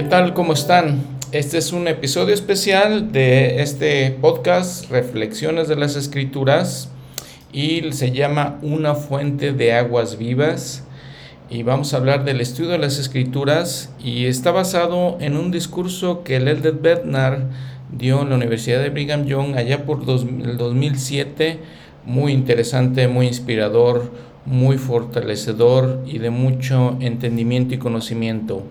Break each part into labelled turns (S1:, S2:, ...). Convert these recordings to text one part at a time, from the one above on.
S1: ¿Qué tal? ¿Cómo están? Este es un episodio especial de este podcast Reflexiones de las Escrituras y se llama Una fuente de aguas vivas y vamos a hablar del estudio de las Escrituras y está basado en un discurso que el Elder Bernard dio en la Universidad de Brigham Young allá por el 2007, muy interesante, muy inspirador, muy fortalecedor y de mucho entendimiento y conocimiento.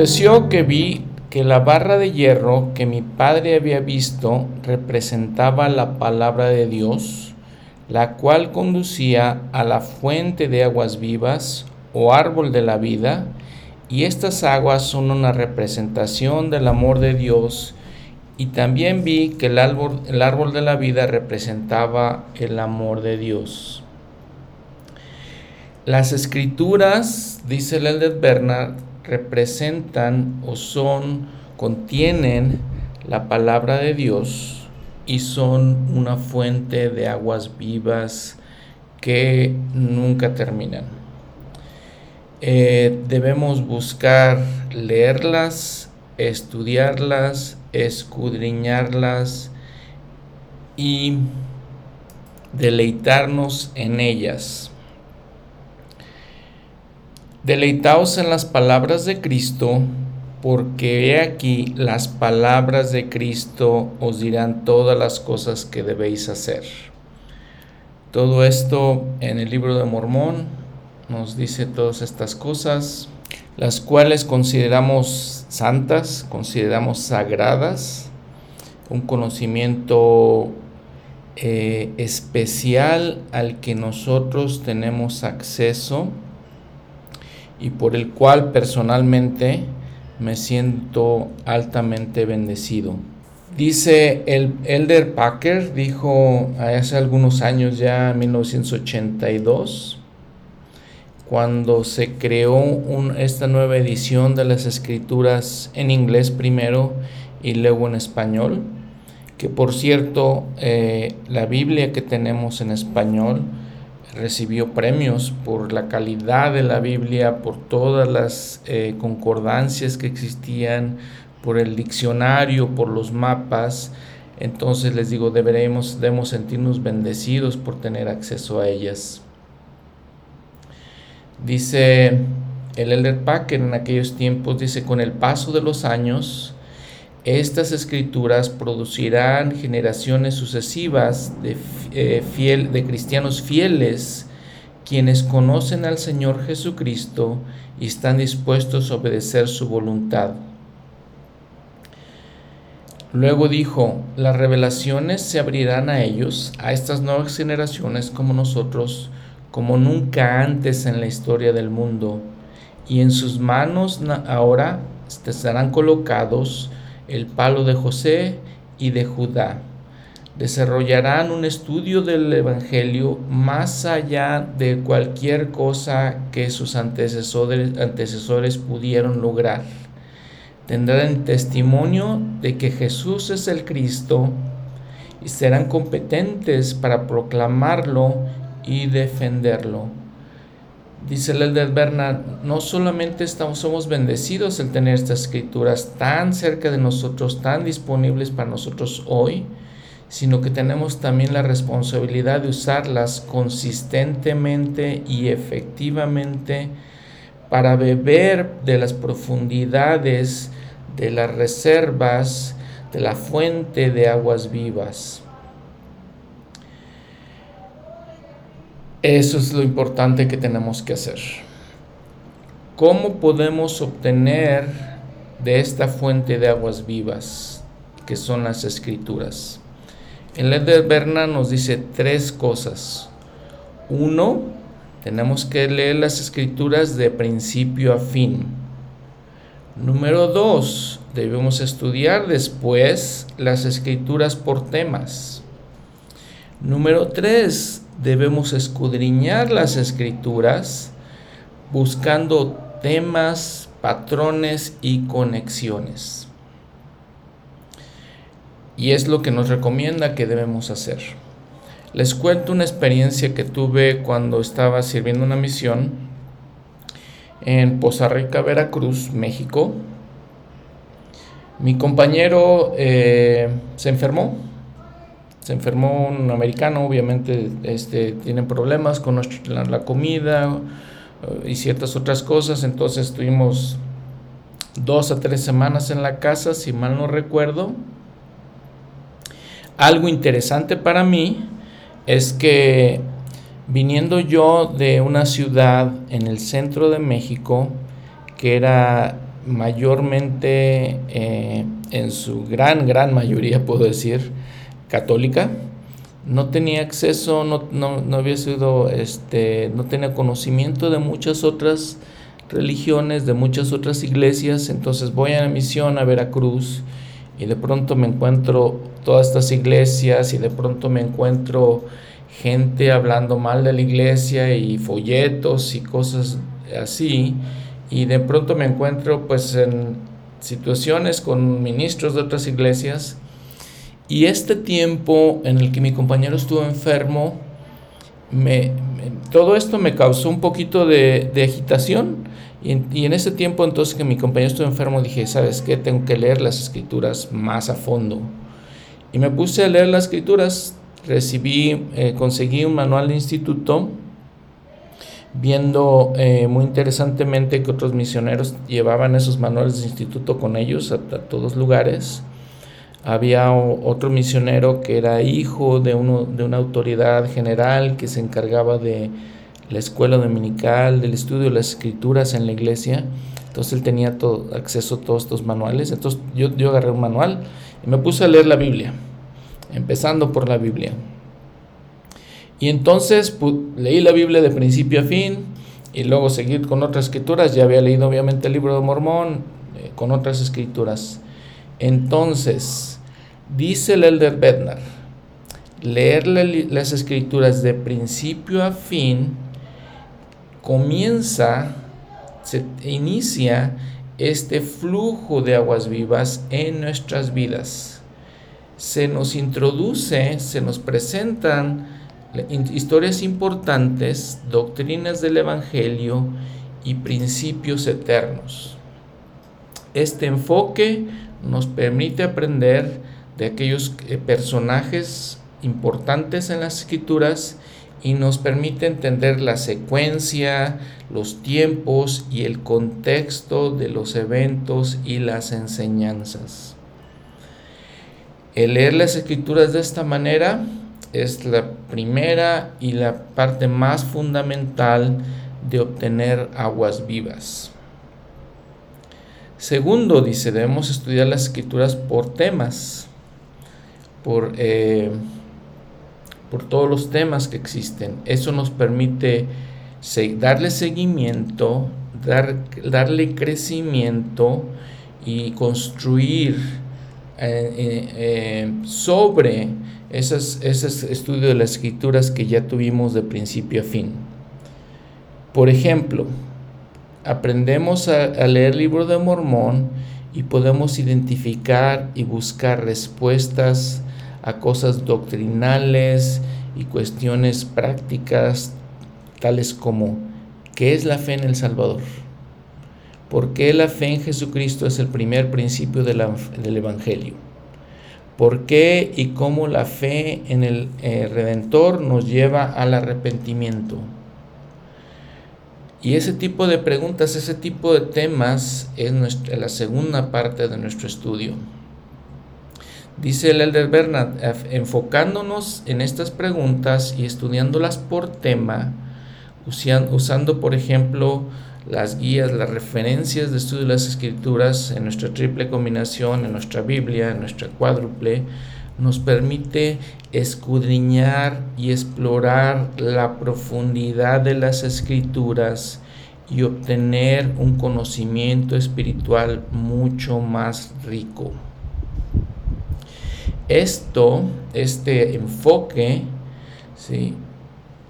S1: Aconteció que vi que la barra de hierro que mi padre había visto representaba la palabra de Dios, la cual conducía a la fuente de aguas vivas o árbol de la vida, y estas aguas son una representación del amor de Dios, y también vi que el árbol, de la vida representaba el amor de Dios. Las escrituras, dice Elder Bernard, representan o son, contienen la palabra de Dios y son una fuente de aguas vivas que nunca terminan. Eh, debemos buscar leerlas, estudiarlas, escudriñarlas y deleitarnos en ellas. Deleitaos en las palabras de Cristo, porque he aquí las palabras de Cristo os dirán todas las cosas que debéis hacer. Todo esto en el libro de Mormón nos dice todas estas cosas, las cuales consideramos santas, consideramos sagradas, un conocimiento eh, especial al que nosotros tenemos acceso y por el cual personalmente me siento altamente bendecido. Dice el Elder Packer, dijo hace algunos años ya, en 1982, cuando se creó esta nueva edición de las escrituras en inglés primero y luego en español, que por cierto, eh, la Biblia que tenemos en español, recibió premios por la calidad de la Biblia, por todas las eh, concordancias que existían, por el diccionario, por los mapas. Entonces les digo, deberemos, debemos sentirnos bendecidos por tener acceso a ellas. Dice el Elder Packer en aquellos tiempos, dice, con el paso de los años, estas escrituras producirán generaciones sucesivas de, eh, fiel, de cristianos fieles, quienes conocen al Señor Jesucristo y están dispuestos a obedecer su voluntad. Luego dijo, las revelaciones se abrirán a ellos, a estas nuevas generaciones como nosotros, como nunca antes en la historia del mundo, y en sus manos ahora estarán colocados el palo de José y de Judá. Desarrollarán un estudio del Evangelio más allá de cualquier cosa que sus antecesores, antecesores pudieron lograr. Tendrán testimonio de que Jesús es el Cristo y serán competentes para proclamarlo y defenderlo. Dice el Elder Bernard, no solamente estamos, somos bendecidos el tener estas escrituras tan cerca de nosotros, tan disponibles para nosotros hoy, sino que tenemos también la responsabilidad de usarlas consistentemente y efectivamente para beber de las profundidades, de las reservas, de la fuente de aguas vivas. Eso es lo importante que tenemos que hacer. ¿Cómo podemos obtener de esta fuente de aguas vivas que son las escrituras? El Eder Berna nos dice tres cosas. Uno, tenemos que leer las escrituras de principio a fin. Número dos, debemos estudiar después las escrituras por temas. Número tres, debemos escudriñar las escrituras buscando temas patrones y conexiones. Y es lo que nos recomienda que debemos hacer. Les cuento una experiencia que tuve cuando estaba sirviendo una misión en Poza Rica, Veracruz, México. Mi compañero eh, se enfermó, se enfermó un americano, obviamente este, tienen problemas con la, comida eh, y ciertas otras cosas, entonces estuvimos dos a tres semanas en la casa, si mal no recuerdo. Algo interesante para mí es que viniendo yo de una ciudad en el centro de México, que era mayormente, eh, en su gran, gran mayoría, puedo decir, católica. No tenía acceso, no, no, había sido, este, no tenía conocimiento de muchas otras religiones, de muchas otras iglesias. Entonces voy a la misión a Veracruz y de pronto me encuentro todas estas iglesias y de pronto me encuentro gente hablando mal de la iglesia y folletos y cosas así y de pronto me encuentro pues en situaciones con ministros de otras iglesias y este tiempo en el que mi compañero estuvo enfermo, todo esto me causó un poquito de, agitación y en, y ese tiempo entonces que mi compañero estuvo enfermo dije, ¿sabes qué? Tengo que leer las escrituras más a fondo. Y me puse a leer las escrituras, recibí, eh, conseguí un manual de instituto viendo eh, muy interesantemente que otros misioneros llevaban esos manuales de instituto con ellos a, todos lugares. Había otro misionero que era hijo de, uno, de una autoridad general que se encargaba de la escuela dominical, del estudio de las escrituras en la iglesia. Entonces él tenía todo, acceso a todos estos manuales. Entonces yo, yo agarré un manual y me puse a leer la Biblia, empezando por la Biblia. Y entonces leí la Biblia de principio a fin y luego seguí con otras escrituras. Ya había leído obviamente el libro de Mormón eh, con otras escrituras. Entonces, dice el Elder Bednar, leer las escrituras de principio a fin comienza, se inicia este flujo de aguas vivas en nuestras vidas. Se nos introduce, se nos presentan historias importantes, doctrinas del Evangelio y principios eternos. Este enfoque nos permite aprender de aquellos eh, personajes importantes en las escrituras y nos permite entender la secuencia, los tiempos y el contexto de los eventos y las enseñanzas. Leer las escrituras de esta manera es la primera y la parte más fundamental de obtener aguas vivas. Segundo, dice, debemos estudiar las escrituras por temas, por, eh, por todos los temas que existen. Eso nos permite darle seguimiento, dar, darle crecimiento y construir eh, eh, sobre ese estudio de las escrituras que ya tuvimos de principio a fin. Por ejemplo, aprendemos a, leer el libro de Mormón y podemos identificar y buscar respuestas a cosas doctrinales y cuestiones prácticas tales como ¿qué es la fe en el Salvador? ¿Por qué la fe en Jesucristo es el primer principio del Evangelio? por qué y cómo la fe en el eh, Redentor nos lleva al arrepentimiento. Y ese tipo de preguntas, ese tipo de temas es nuestra, la segunda parte de nuestro estudio. Dice el Elder Bernard, enfocándonos en estas preguntas y estudiándolas por tema, usando por ejemplo las guías, las referencias de estudio de las escrituras en nuestra triple combinación, en nuestra Biblia, en nuestra cuádruple, nos permite escudriñar y explorar la profundidad de las escrituras y obtener un conocimiento espiritual mucho más rico. Esto, este enfoque, ¿sí?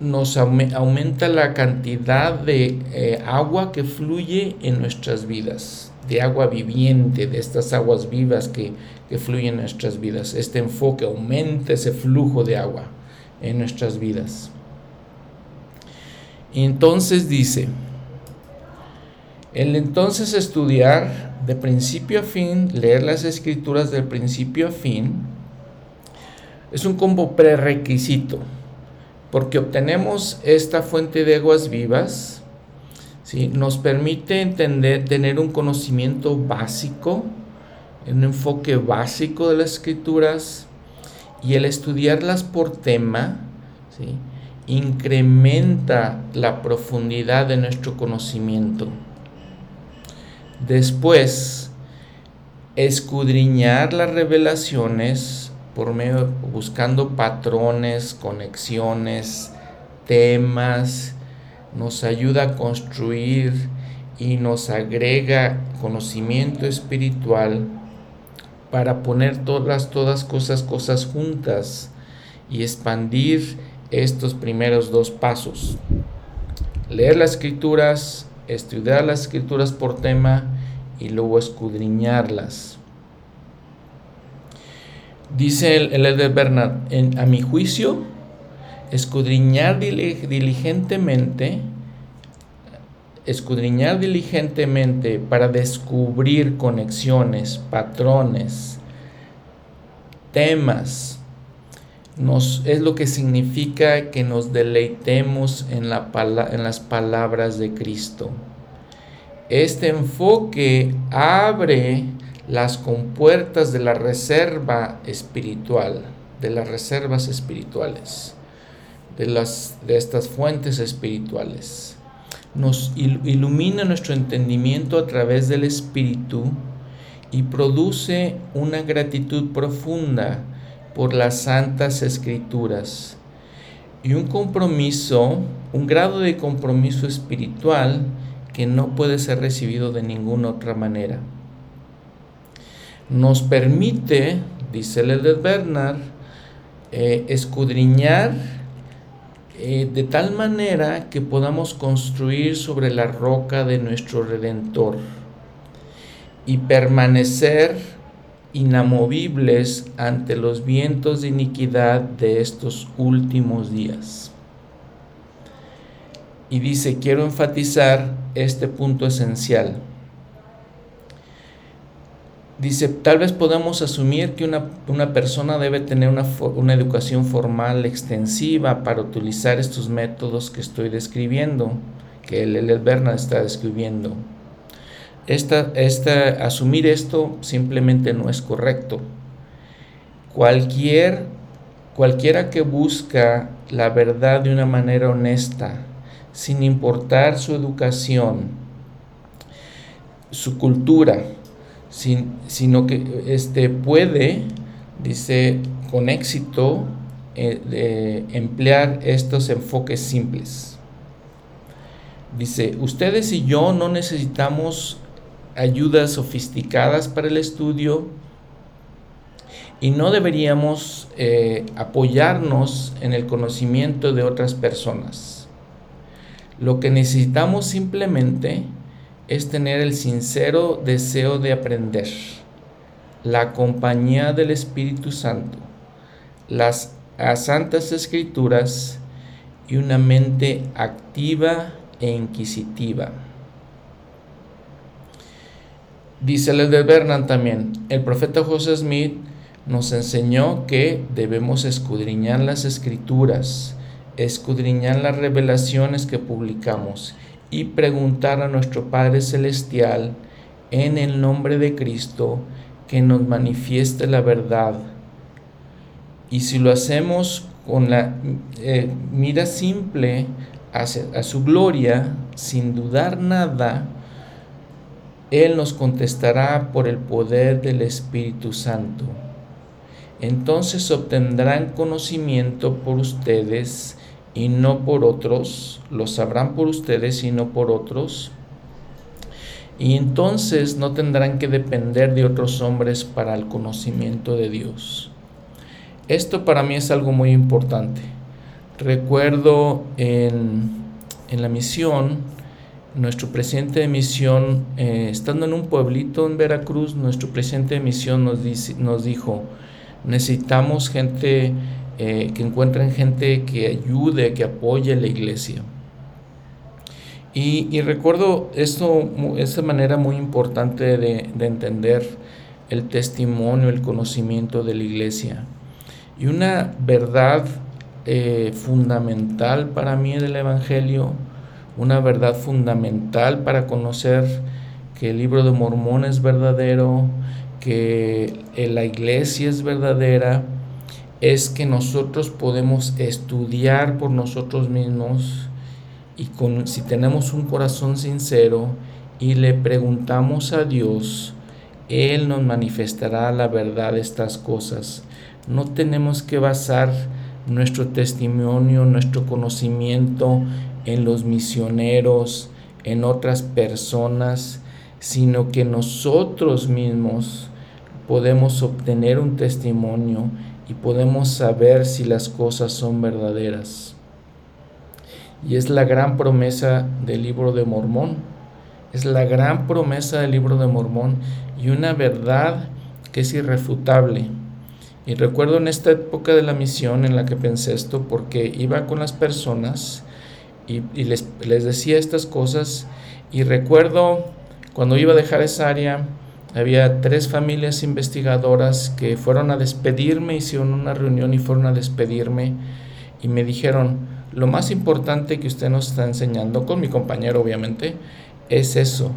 S1: nos aumenta la cantidad de eh, agua que fluye en nuestras vidas, de agua viviente, de estas aguas vivas que, que fluyen en nuestras vidas. Este enfoque aumenta ese flujo de agua en nuestras vidas. Y entonces dice, el entonces estudiar de principio a fin, leer las escrituras del principio a fin, es un combo prerequisito porque obtenemos esta fuente de aguas vivas, ¿sí? nos permite entender, tener un conocimiento básico, un enfoque básico de las escrituras y el estudiarlas por tema, ¿sí? incrementa la profundidad de nuestro conocimiento. Después, escudriñar las revelaciones por medio buscando patrones, conexiones, temas, nos ayuda a construir y nos agrega conocimiento espiritual para poner todas todas cosas cosas juntas y expandir estos primeros dos pasos. Leer las escrituras, estudiar las escrituras por tema y luego escudriñarlas. Dice el, el de Bernard, a mi juicio, escudriñar diligentemente, escudriñar diligentemente para descubrir conexiones, patrones, temas, nos, es lo que significa que nos deleitemos en, la, en las palabras de Cristo. Este enfoque abre las compuertas de la reserva espiritual, de las reservas espirituales, de, las, de estas fuentes espirituales. Nos ilumina nuestro entendimiento a través del Espíritu y produce una gratitud profunda por las santas escrituras y un compromiso, un grado de compromiso espiritual que no puede ser recibido de ninguna otra manera nos permite, dice Ledet Bernard, eh, escudriñar eh, de tal manera que podamos construir sobre la roca de nuestro Redentor y permanecer inamovibles ante los vientos de iniquidad de estos últimos días. Y dice, quiero enfatizar este punto esencial Dice, tal vez podamos asumir que una, persona debe tener una, una, educación formal extensiva para utilizar estos métodos que estoy describiendo, que el Bernard está describiendo. Esta, esta, asumir esto simplemente no es correcto. Cualquier, cualquiera que busca la verdad de una manera honesta, sin importar su educación, su cultura, sino que este, puede, dice, con éxito eh, emplear estos enfoques simples. Dice, ustedes y yo no necesitamos ayudas sofisticadas para el estudio y no deberíamos eh, apoyarnos en el conocimiento de otras personas. Lo que necesitamos simplemente es tener el sincero deseo de aprender, la compañía del Espíritu Santo, las santas escrituras y una mente activa e inquisitiva. Dice de Bernard también, el profeta José Smith nos enseñó que debemos escudriñar las escrituras, escudriñar las revelaciones que publicamos y preguntar a nuestro Padre Celestial en el nombre de Cristo que nos manifieste la verdad. Y si lo hacemos con la eh, mira simple a su gloria, sin dudar nada, Él nos contestará por el poder del Espíritu Santo. Entonces obtendrán conocimiento por ustedes y no por otros, lo sabrán por ustedes y no por otros. Y entonces no tendrán que depender de otros hombres para el conocimiento de Dios. Esto para mí es algo muy importante. Recuerdo en, la misión, nuestro presidente de misión, eh, estando en un pueblito en Veracruz, nuestro presidente de misión nos, nos dijo, necesitamos gente, eh, que encuentren gente que ayude, que apoye la iglesia. Y, recuerdo esto, esa manera muy importante de, entender el testimonio, el conocimiento de la iglesia. Y una verdad eh, fundamental para mí del Evangelio, una verdad fundamental para conocer que el libro de Mormón es verdadero, que la iglesia es verdadera, es que nosotros podemos estudiar por nosotros mismos y con, si tenemos un corazón sincero y le preguntamos a Dios, Él nos manifestará la verdad de estas cosas. No tenemos que basar nuestro testimonio, nuestro conocimiento en los misioneros, en otras personas, sino que nosotros mismos podemos obtener un testimonio y podemos saber si las cosas son verdaderas. Y es la gran promesa del libro de Mormón. Es la gran promesa del libro de Mormón y una verdad que es irrefutable. Y recuerdo en esta época de la misión en la que pensé esto porque iba con las personas y, les, les decía estas cosas y recuerdo cuando iba a dejar esa área había tres familias investigadoras que fueron a despedirme, hicieron una reunión y fueron a despedirme y me dijeron, lo más importante que usted nos está enseñando, con mi compañero obviamente, es eso,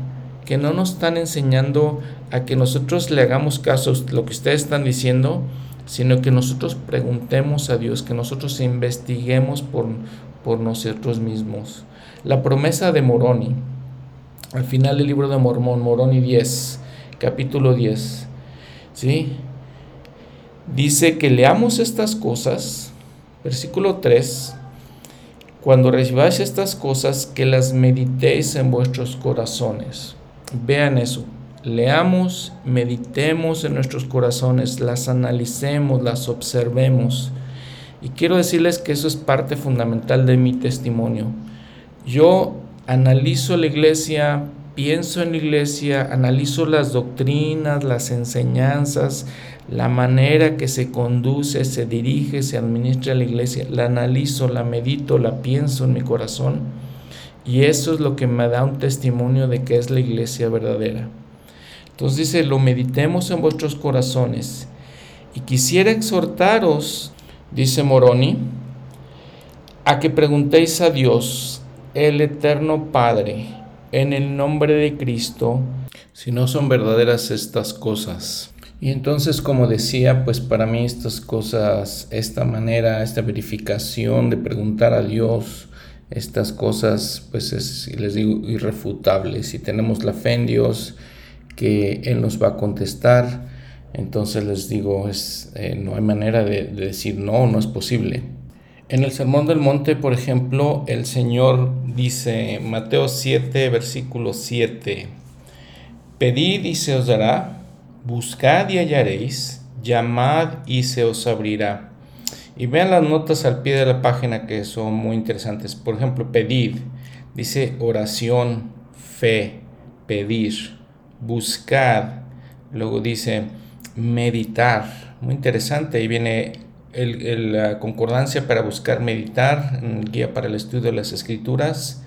S1: que no nos están enseñando a que nosotros le hagamos caso a lo que ustedes están diciendo, sino que nosotros preguntemos a Dios, que nosotros investiguemos por, por nosotros mismos. La promesa de Moroni, al final del libro de Mormón, Moroni 10, capítulo 10, ¿sí? Dice que leamos estas cosas, versículo 3, cuando recibáis estas cosas, que las meditéis en vuestros corazones. Vean eso. Leamos, meditemos en nuestros corazones, las analicemos, las observemos. Y quiero decirles que eso es parte fundamental de mi testimonio. Yo analizo la iglesia, pienso en la iglesia, analizo las doctrinas, las enseñanzas, la manera que se conduce, se dirige, se administra la iglesia, la analizo, la medito, la pienso en mi corazón y eso es lo que me da un testimonio de que es la iglesia verdadera. Entonces dice, lo meditemos en vuestros corazones y quisiera exhortaros, dice Moroni, a que preguntéis a Dios, el eterno Padre, en el nombre de Cristo, si no son verdaderas estas cosas. Y entonces, como decía, pues para mí estas cosas, esta manera, esta verificación de preguntar a Dios, estas cosas, pues es, les digo, irrefutable. Si tenemos la fe en Dios, que Él nos va a contestar, entonces les digo, es, eh, no hay manera de, de decir no, no es posible. En el Sermón del Monte, por ejemplo, el Señor dice, Mateo 7, versículo 7, Pedid y se os dará Buscad y hallaréis, llamad y se os abrirá. Y vean las notas al pie de la página que son muy interesantes. Por ejemplo, pedid, dice oración, fe, pedir, buscad. Luego dice meditar, muy interesante. Ahí viene la concordancia para buscar meditar, guía para el estudio de las escrituras.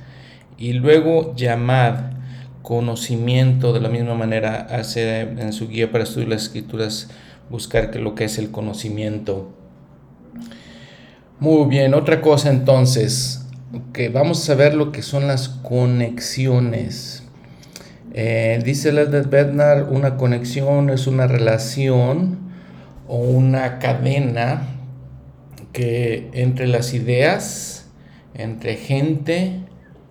S1: Y luego llamad conocimiento, de la misma manera hace en su guía para estudiar las escrituras buscar que lo que es el conocimiento. Muy bien, otra cosa entonces, que vamos a ver lo que son las conexiones. Eh, dice Leonard Bednar, una conexión es una relación o una cadena que entre las ideas, entre gente,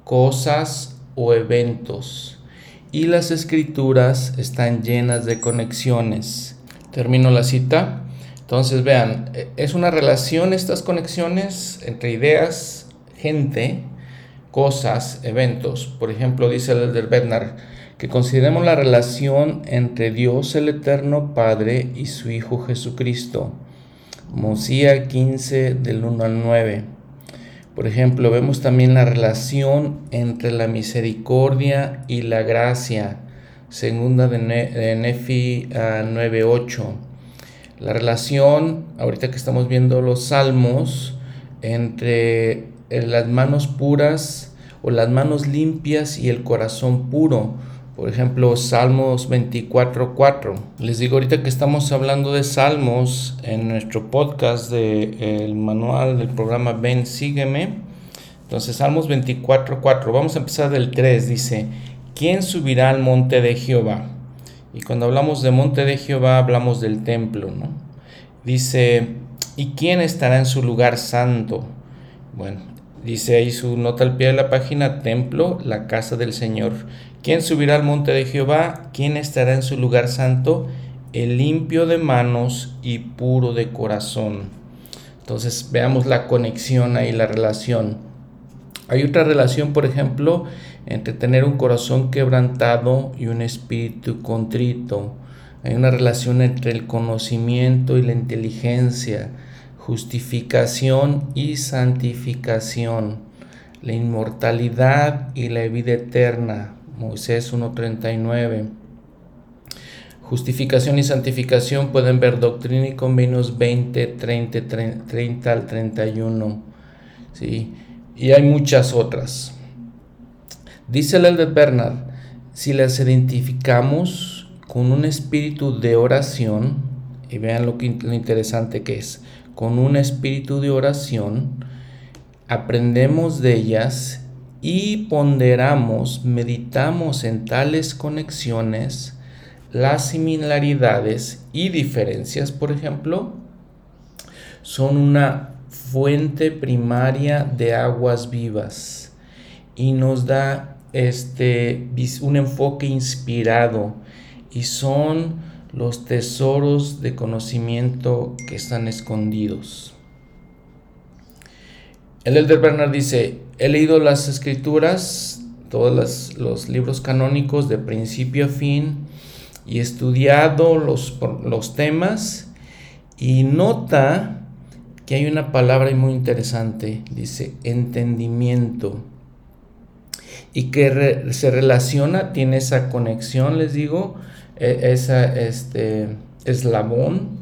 S1: cosas o eventos y las escrituras están llenas de conexiones. Termino la cita. Entonces vean, es una relación estas conexiones entre ideas, gente, cosas, eventos. Por ejemplo, dice el del Bednar que consideremos la relación entre Dios el Eterno Padre y su Hijo Jesucristo. Mosía 15 del 1 al 9. Por ejemplo, vemos también la relación entre la misericordia y la gracia, segunda de Nefi 9.8. Ah, la relación, ahorita que estamos viendo los salmos, entre eh, las manos puras o las manos limpias y el corazón puro. Por ejemplo, Salmos 24.4. Les digo ahorita que estamos hablando de Salmos en nuestro podcast del de, manual del programa Ven, sígueme. Entonces, Salmos 24.4. Vamos a empezar del 3. Dice, ¿quién subirá al monte de Jehová? Y cuando hablamos de monte de Jehová, hablamos del templo, ¿no? Dice, ¿y quién estará en su lugar santo? Bueno, dice ahí su nota al pie de la página, templo, la casa del Señor. ¿Quién subirá al monte de Jehová? ¿Quién estará en su lugar santo? El limpio de manos y puro de corazón. Entonces veamos la conexión ahí, la relación. Hay otra relación, por ejemplo, entre tener un corazón quebrantado y un espíritu contrito. Hay una relación entre el conocimiento y la inteligencia, justificación y santificación, la inmortalidad y la vida eterna. Moisés 1.39. Justificación y santificación pueden ver Doctrina y Convenios 20, 30, 30 al 31. ¿sí? Y hay muchas otras. Dice el Elder Bernard, si las identificamos con un espíritu de oración, y vean lo, que, lo interesante que es, con un espíritu de oración, aprendemos de ellas y ponderamos, meditamos en tales conexiones, las similaridades y diferencias, por ejemplo, son una fuente primaria de aguas vivas y nos da este, un enfoque inspirado y son los tesoros de conocimiento que están escondidos. El Elder Bernard dice, he leído las escrituras, todos los libros canónicos de principio a fin y estudiado los, los temas y nota que hay una palabra muy interesante, dice entendimiento y que se relaciona, tiene esa conexión, les digo, e, esa este, eslabón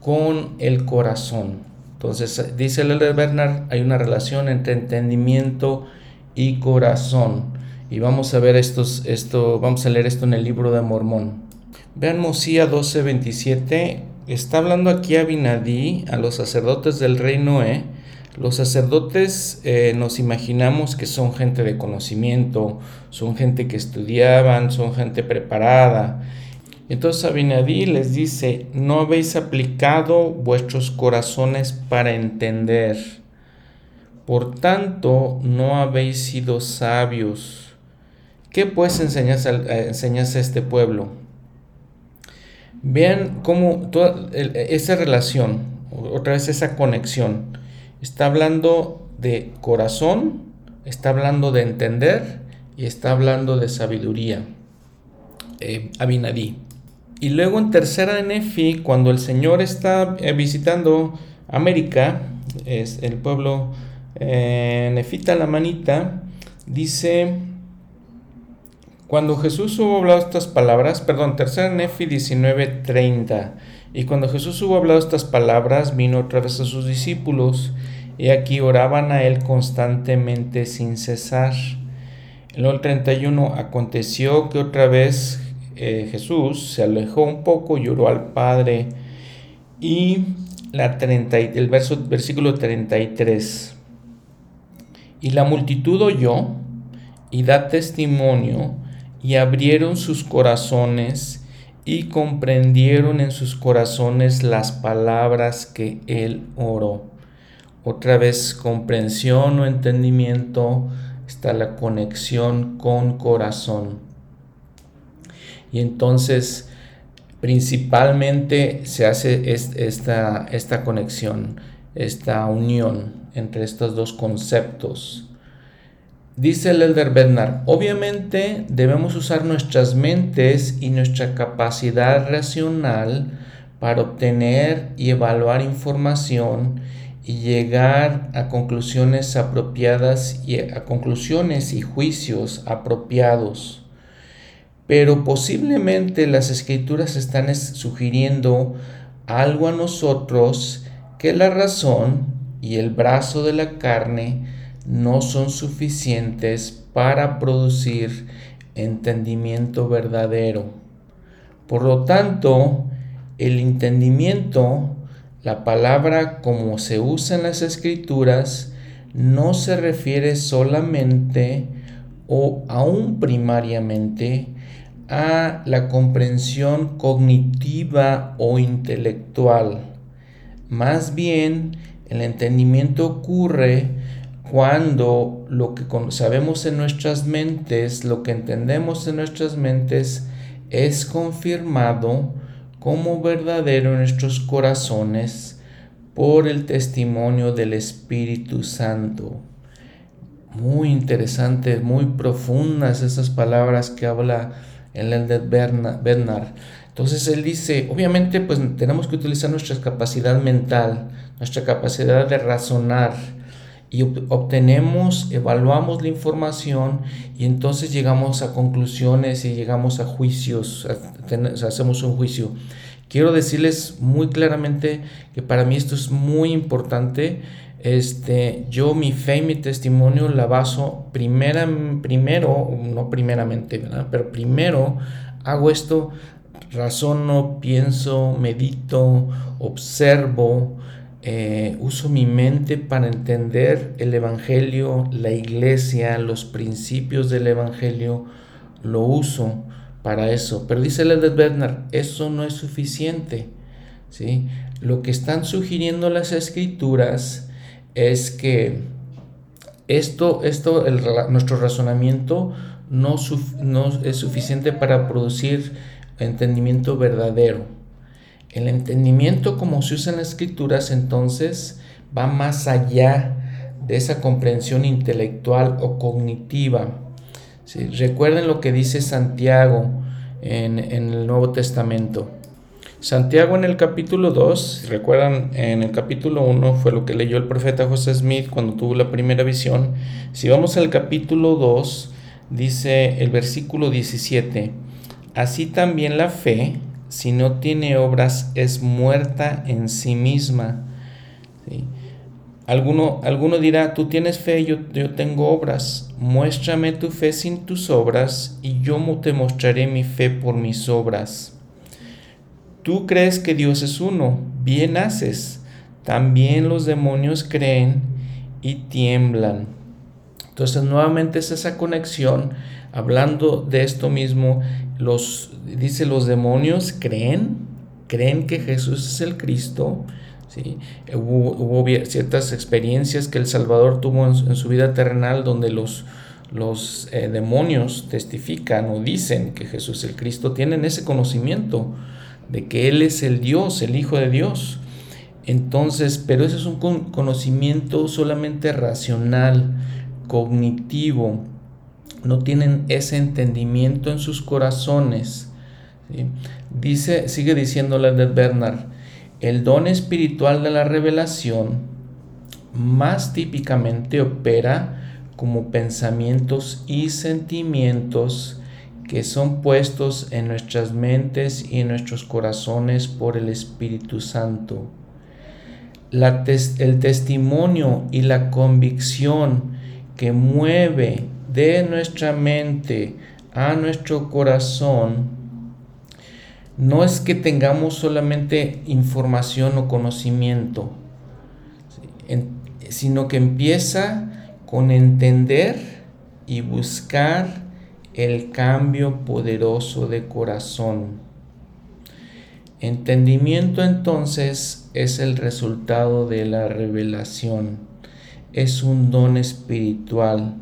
S1: con el corazón. Entonces, dice Lele Bernard, hay una relación entre entendimiento y corazón. Y vamos a ver estos, esto, vamos a leer esto en el libro de Mormón. Vean Mosía 12:27, está hablando aquí a a los sacerdotes del rey Noé, los sacerdotes eh, nos imaginamos que son gente de conocimiento, son gente que estudiaban, son gente preparada. Entonces Abinadí les dice, no habéis aplicado vuestros corazones para entender. Por tanto, no habéis sido sabios. ¿Qué pues enseñas a, enseñas a este pueblo? Vean cómo toda esa relación, otra vez esa conexión Está hablando de corazón, está hablando de entender y está hablando de sabiduría. Eh, Abinadí. Y luego en tercera Nefi, cuando el Señor está eh, visitando América, es el pueblo eh, Nefita la manita, dice, cuando Jesús hubo hablado estas palabras, perdón, tercera Nefi 19:30, y cuando Jesús hubo hablado estas palabras, vino otra vez a sus discípulos y aquí oraban a él constantemente sin cesar. En el 31 aconteció que otra vez eh, Jesús se alejó un poco, lloró al Padre. Y la 30, el verso, versículo 33. Y la multitud oyó y da testimonio y abrieron sus corazones y comprendieron en sus corazones las palabras que él oró. Otra vez comprensión o entendimiento, está la conexión con corazón. Y entonces principalmente se hace esta, esta conexión, esta unión entre estos dos conceptos. Dice el Elder Bernard, obviamente debemos usar nuestras mentes y nuestra capacidad racional para obtener y evaluar información y llegar a conclusiones apropiadas y a conclusiones y juicios apropiados. Pero posiblemente las escrituras están sugiriendo algo a nosotros que la razón y el brazo de la carne no son suficientes para producir entendimiento verdadero. Por lo tanto, el entendimiento, la palabra como se usa en las escrituras, no se refiere solamente o aún primariamente a la comprensión cognitiva o intelectual. Más bien, el entendimiento ocurre cuando lo que sabemos en nuestras mentes, lo que entendemos en nuestras mentes, es confirmado como verdadero en nuestros corazones por el testimonio del Espíritu Santo. Muy interesantes, muy profundas esas palabras que habla el de Bernard. Entonces él dice, obviamente pues tenemos que utilizar nuestra capacidad mental, nuestra capacidad de razonar, y obtenemos, evaluamos la información y entonces llegamos a conclusiones y llegamos a juicios, hacemos un juicio. Quiero decirles muy claramente que para mí esto es muy importante. Este, yo mi fe y mi testimonio la baso primera, primero, no primeramente, ¿verdad? pero primero hago esto, razono, pienso, medito, observo, eh, uso mi mente para entender el Evangelio, la iglesia, los principios del Evangelio, lo uso para eso. Pero dice Leonard Bernard, eso no es suficiente. ¿sí? Lo que están sugiriendo las escrituras es que esto, esto nuestro razonamiento no, no es suficiente para producir entendimiento verdadero. El entendimiento como se usa en las escrituras entonces va más allá de esa comprensión intelectual o cognitiva. Recuerden lo que dice Santiago en, el Nuevo Testamento. Santiago en el capítulo 2, recuerdan, en el capítulo 1 fue lo que leyó el profeta José Smith cuando tuvo la primera visión. Si vamos al capítulo 2, dice el versículo 17, así también la fe si no tiene obras, es muerta en sí misma. Alguno, alguno dirá, tú tienes fe, yo, yo tengo obras. Muéstrame tu fe sin tus obras, y yo te mostraré mi fe por mis obras. Tú crees que Dios es uno, bien haces. También los demonios creen y tiemblan. Entonces nuevamente es esa conexión, hablando de esto mismo, los, dice, los demonios creen, creen que Jesús es el Cristo. ¿sí? Hubo, ciertas experiencias que el Salvador tuvo en, su vida terrenal donde los, los eh, demonios testifican o dicen que Jesús es el Cristo, tienen ese conocimiento de que Él es el Dios, el Hijo de Dios. Entonces, pero ese es un conocimiento solamente racional, cognitivo, no tienen ese entendimiento en sus corazones. Dice, sigue diciendo de Bernard, el don espiritual de la revelación más típicamente opera como pensamientos y sentimientos que son puestos en nuestras mentes y en nuestros corazones por el Espíritu Santo. el testimonio y la convicción que mueve de nuestra mente a nuestro corazón, no es que tengamos solamente información o conocimiento, sino que empieza con entender y buscar el cambio poderoso de corazón. Entendimiento entonces es el resultado de la revelación, es un don espiritual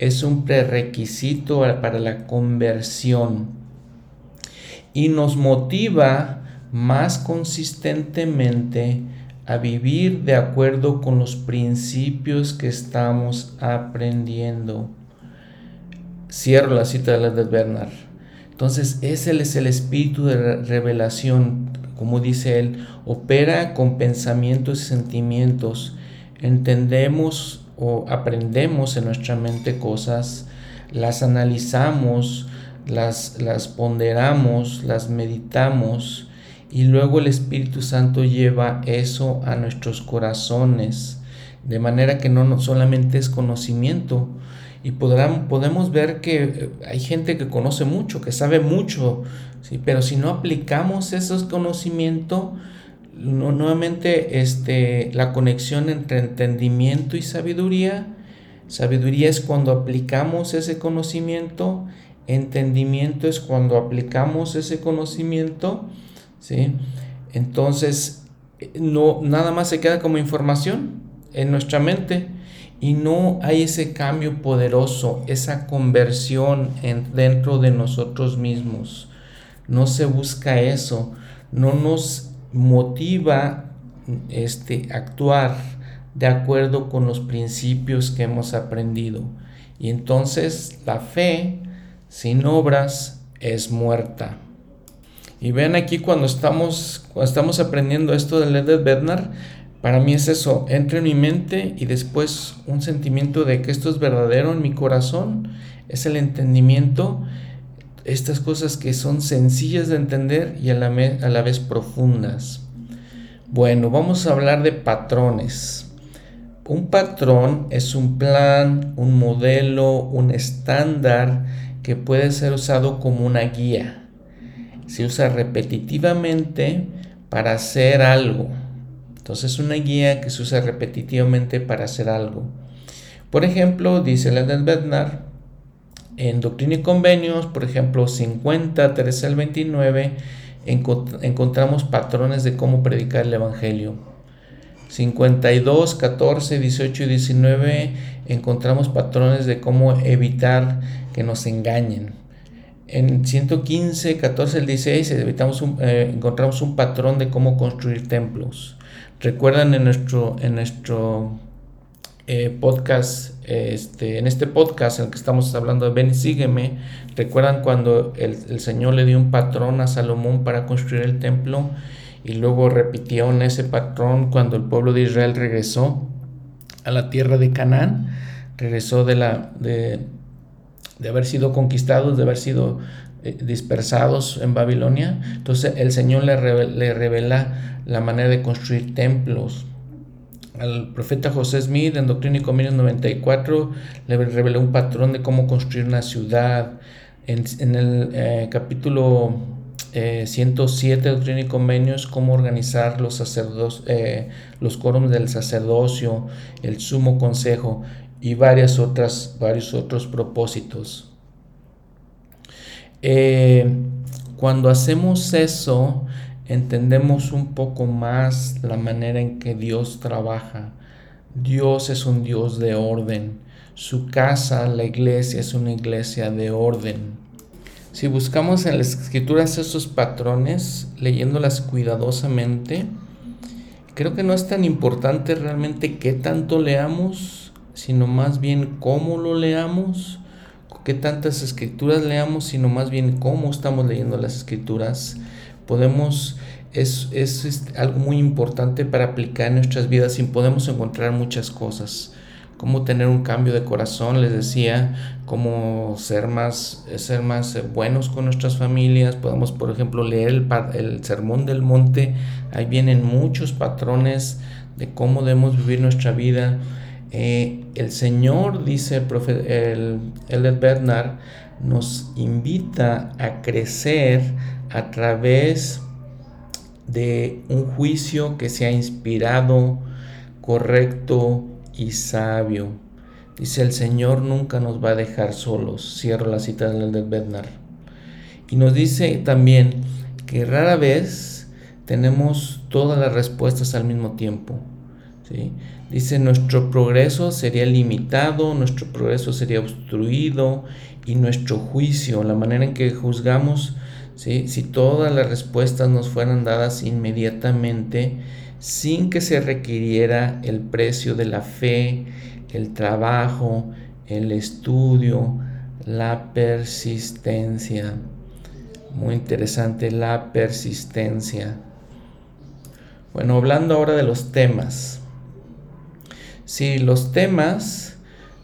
S1: es un prerequisito para la conversión y nos motiva más consistentemente a vivir de acuerdo con los principios que estamos aprendiendo. Cierro la cita de de Bernard. Entonces, ese es el espíritu de revelación, como dice él, opera con pensamientos y sentimientos entendemos o aprendemos en nuestra mente cosas, las analizamos, las, las ponderamos, las meditamos y luego el Espíritu Santo lleva eso a nuestros corazones, de manera que no solamente es conocimiento, y podrán, podemos ver que eh, hay gente que conoce mucho, que sabe mucho, ¿sí? pero si no aplicamos esos conocimientos, no, nuevamente este, la conexión entre entendimiento y sabiduría, sabiduría es cuando aplicamos ese conocimiento, entendimiento es cuando aplicamos ese conocimiento, ¿sí? Entonces, no, nada más se queda como información en nuestra mente y no hay ese cambio poderoso, esa conversión en, dentro de nosotros mismos. No se busca eso, no nos motiva este actuar de acuerdo con los principios que hemos aprendido. Y entonces la fe sin obras es muerta. Y ven aquí cuando estamos, estamos aprendiendo esto de Led Bednar, para mí es eso, entra en mi mente y después un sentimiento de que esto es verdadero en mi corazón, es el entendimiento, estas cosas que son sencillas de entender y a la, a la vez profundas. Bueno, vamos a hablar de patrones. Un patrón es un plan, un modelo, un estándar que puede ser usado como una guía. Se usa repetitivamente para hacer algo entonces, una guía que se usa repetitivamente para hacer algo. Por ejemplo, dice Leonard Bednar, en Doctrina y Convenios, por ejemplo, 50, 13 al 29, encontramos patrones de cómo predicar el Evangelio. 52, 14, 18 y 19 encontramos patrones de cómo evitar que nos engañen. En 115, 14 al 16 evitamos eh, encontramos un patrón de cómo construir templos. Recuerdan en nuestro, en nuestro eh, podcast, este, en este podcast en el que estamos hablando de Ven y sígueme, recuerdan cuando el, el, Señor le dio un patrón a Salomón para construir el templo y luego repitieron ese patrón cuando el pueblo de Israel regresó a la tierra de Canaán, regresó de, la, de, de haber sido conquistados, de haber sido dispersados en Babilonia. Entonces el Señor le, le revela la manera de construir templos. Al profeta José Smith en Doctrina y Convenios 94 le reveló un patrón de cómo construir una ciudad. En, el eh, capítulo 107 de Doctrina y Convenios, cómo organizar los, sacerdos, eh, los quórums del sacerdocio, el sumo consejo y varias otras, varios otros propósitos. Eh, cuando hacemos eso, entendemos un poco más la manera en que Dios trabaja. Dios es un Dios de orden. Su casa, la iglesia, es una iglesia de orden. Si buscamos en las escrituras esos patrones, leyéndolas cuidadosamente, creo que no es tan importante realmente qué tanto leamos, sino más bien cómo lo leamos, qué tantas escrituras leamos, sino más bien cómo estamos leyendo las escrituras podemos, es, es, algo muy importante para aplicar en nuestras vidas y podemos encontrar muchas cosas. Cómo tener un cambio de corazón, les decía, cómo ser más, ser más buenos con nuestras familias. Podemos, por ejemplo, leer el, el Sermón del Monte. Ahí vienen muchos patrones de cómo debemos vivir nuestra vida. Eh, el Señor, dice el profeta el, el Bernard, nos invita a crecer a través de un juicio que sea inspirado, correcto y sabio. Dice el Señor nunca nos va a dejar solos. Cierro la cita del Bednar. Y nos dice también que rara vez tenemos todas las respuestas al mismo tiempo. ¿sí? Dice nuestro progreso sería limitado, nuestro progreso sería obstruido y nuestro juicio, la manera en que juzgamos, si todas las respuestas nos fueran dadas inmediatamente, sin que se requiriera el precio de la fe, el trabajo, el estudio, la persistencia. Muy interesante la persistencia. Bueno, hablando ahora de los temas. Sí, los temas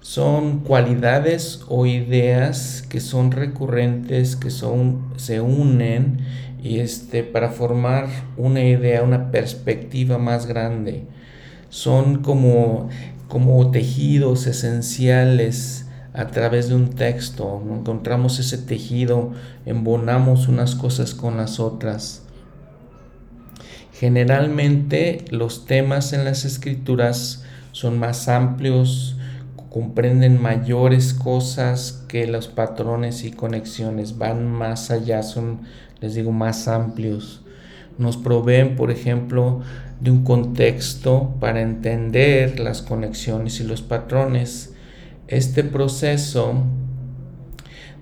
S1: son cualidades o ideas que son recurrentes, que son, se unen y este, para formar una idea, una perspectiva más grande. Son como, como tejidos esenciales a través de un texto. Encontramos ese tejido, embonamos unas cosas con las otras. Generalmente los temas en las escrituras son más amplios, comprenden mayores cosas que los patrones y conexiones, van más allá, son, les digo, más amplios. Nos proveen, por ejemplo, de un contexto para entender las conexiones y los patrones. Este proceso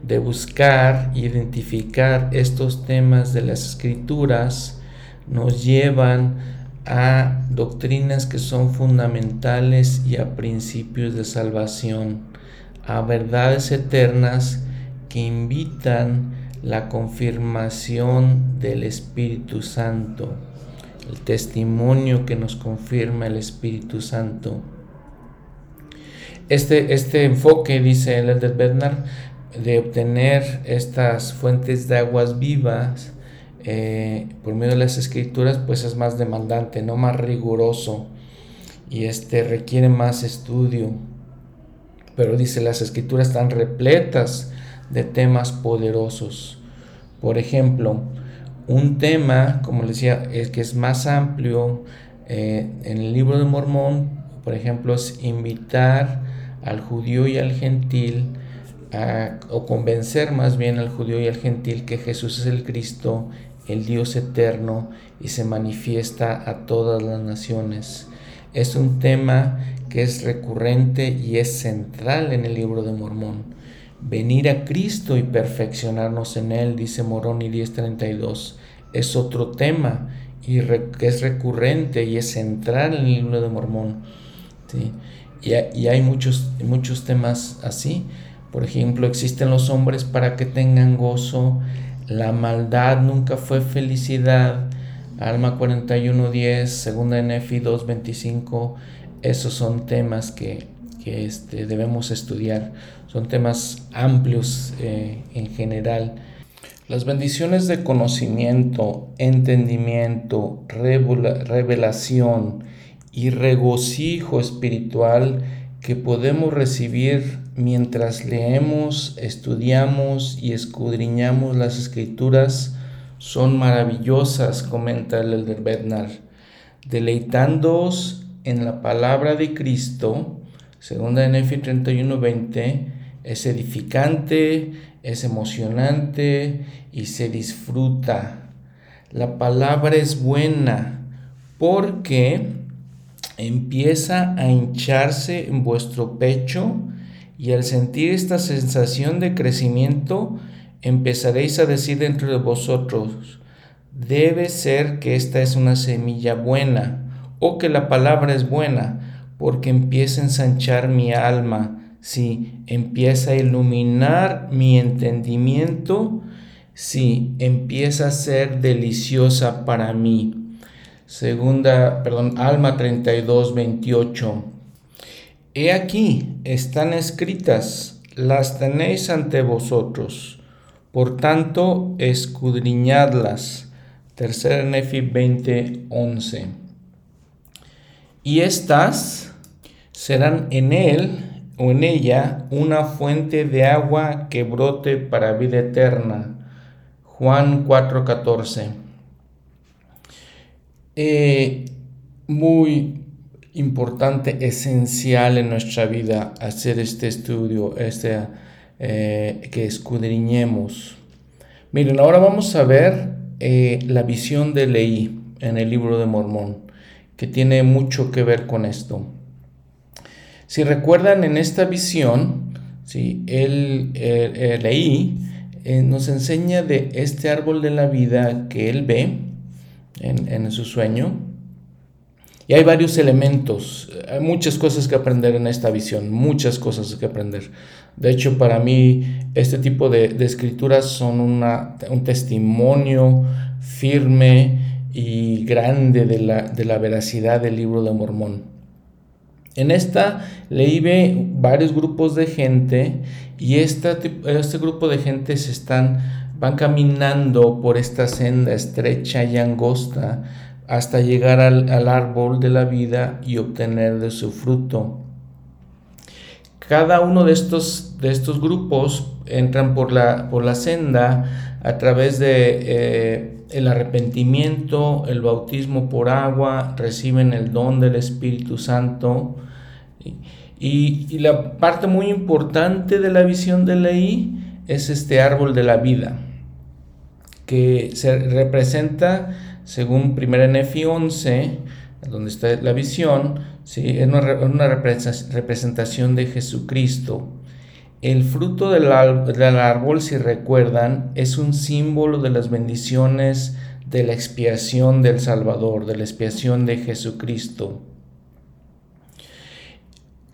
S1: de buscar, identificar estos temas de las escrituras nos llevan a doctrinas que son fundamentales y a principios de salvación, a verdades eternas que invitan la confirmación del Espíritu Santo, el testimonio que nos confirma el Espíritu Santo. Este, este enfoque, dice el Elder Bednar, de obtener estas fuentes de aguas vivas, eh, por medio de las escrituras, pues es más demandante, no más riguroso y este requiere más estudio. Pero dice, las escrituras están repletas de temas poderosos. Por ejemplo, un tema, como les decía, el que es más amplio eh, en el libro de Mormón, por ejemplo, es invitar al judío y al gentil o convencer más bien al judío y al gentil que Jesús es el Cristo el Dios eterno y se manifiesta a todas las naciones. Es un tema que es recurrente y es central en el libro de Mormón. Venir a Cristo y perfeccionarnos en Él, dice Moroni 1032, es otro tema y que es recurrente y es central en el libro de Mormón. Y, y hay muchos, muchos temas así. Por ejemplo, existen los hombres para que tengan gozo, la maldad nunca fue felicidad. Alma 41.10, segunda Nefi 2.25, esos son temas que, este, debemos estudiar. Son temas amplios eh, en general. Las bendiciones de conocimiento, entendimiento, revelación y regocijo espiritual que podemos recibir mientras leemos, estudiamos y escudriñamos las escrituras son maravillosas, comenta el Elder Bednar, deleitándoos en la palabra de Cristo, segunda de Nefi 31:20, es edificante, es emocionante y se disfruta. La palabra es buena porque empieza a hincharse en vuestro pecho y al sentir esta sensación de crecimiento empezaréis a decir dentro de vosotros, debe ser que esta es una semilla buena o que la palabra es buena porque empieza a ensanchar mi alma, si empieza a iluminar mi entendimiento, si empieza a ser deliciosa para mí. Segunda, perdón, Alma 32, 28. He aquí, están escritas, las tenéis ante vosotros. Por tanto, escudriñadlas. Tercera Nefi 20, 11. Y estas serán en él o en ella una fuente de agua que brote para vida eterna. Juan 4, 14. Eh, muy importante, esencial en nuestra vida hacer este estudio, este, eh, que escudriñemos. Miren, ahora vamos a ver eh, la visión de Leí en el libro de Mormón, que tiene mucho que ver con esto. Si recuerdan en esta visión, ¿sí? él, Leí nos enseña de este árbol de la vida que él ve, en, su sueño. Y hay varios elementos, hay muchas cosas que aprender en esta visión, muchas cosas que aprender. De hecho, para mí, este tipo de, escrituras son una, un testimonio firme y grande de la, de la veracidad del libro de Mormón. En esta ve varios grupos de gente y este grupo de gente se están, van caminando por esta senda estrecha y angosta hasta llegar al, al árbol de la vida y obtener de su fruto. Cada uno de estos, de estos grupos entran por la, por la senda a través de eh, el arrepentimiento, el bautismo por agua, reciben el don del Espíritu Santo. Y, y, la parte muy importante de la visión de ley es este árbol de la vida, que se representa, según 1 Nefi 11, donde está la visión, ¿sí? es una, representación de Jesucristo. El fruto del árbol, si recuerdan, es un símbolo de las bendiciones de la expiación del Salvador, de la expiación de Jesucristo.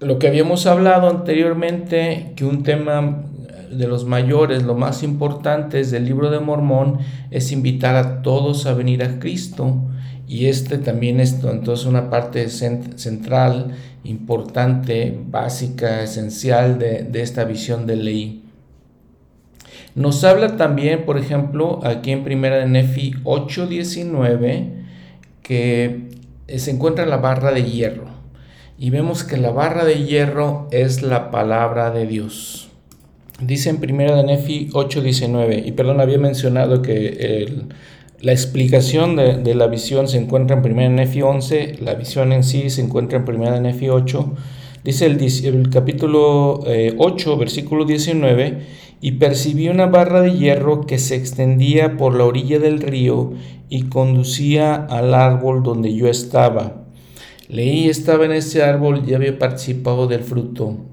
S1: Lo que habíamos hablado anteriormente, que un tema de los mayores, lo más importante del libro de Mormón, es invitar a todos a venir a Cristo. Y este también es entonces una parte central, importante, básica, esencial de, esta visión de ley. Nos habla también, por ejemplo, aquí en Primera de Nefi 8.19, que se encuentra la barra de hierro. Y vemos que la barra de hierro es la palabra de Dios. Dice en Primera de Nefi 8.19, y perdón, había mencionado que la explicación de, la visión se encuentra en 1 Nefi 11, la visión en sí se encuentra en 1 Nefi 8. Dice el, capítulo 8, eh, versículo 19, y percibí una barra de hierro que se extendía por la orilla del río y conducía al árbol donde yo estaba. Leí, estaba en ese árbol y había participado del fruto.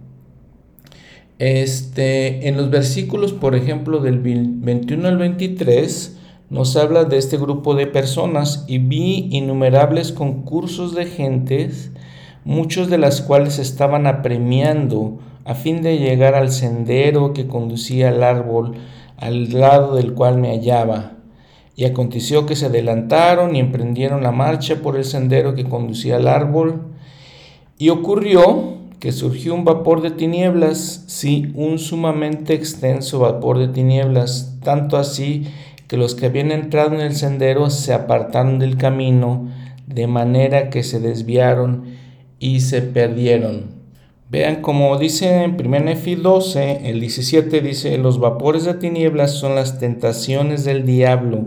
S1: Este, en los versículos, por ejemplo, del 21 al 23, nos habla de este grupo de personas y vi innumerables concursos de gentes, muchos de las cuales estaban apremiando a fin de llegar al sendero que conducía al árbol al lado del cual me hallaba. Y aconteció que se adelantaron y emprendieron la marcha por el sendero que conducía al árbol. Y ocurrió que surgió un vapor de tinieblas, sí, un sumamente extenso vapor de tinieblas, tanto así que los que habían entrado en el sendero se apartaron del camino, de manera que se desviaron y se perdieron. Vean como dice en 1 Nefi 12, el 17 dice, los vapores de tinieblas son las tentaciones del diablo,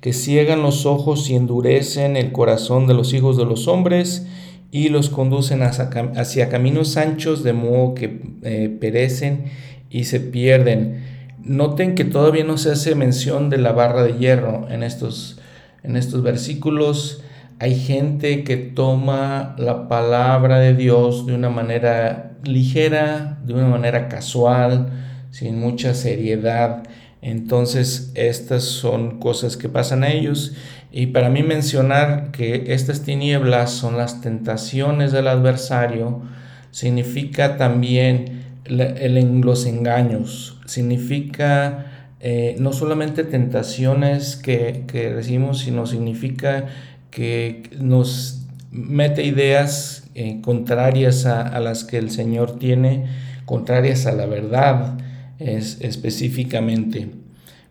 S1: que ciegan los ojos y endurecen el corazón de los hijos de los hombres y los conducen hacia, caminos anchos de modo que eh, perecen y se pierden. Noten que todavía no se hace mención de la barra de hierro en estos, en estos versículos. Hay gente que toma la palabra de Dios de una manera ligera, de una manera casual, sin mucha seriedad. Entonces, estas son cosas que pasan a ellos. Y para mí mencionar que estas tinieblas son las tentaciones del adversario, significa también los engaños, significa eh, no solamente tentaciones que, recibimos, sino significa que nos mete ideas eh, contrarias a, las que el Señor tiene, contrarias a la verdad es, específicamente.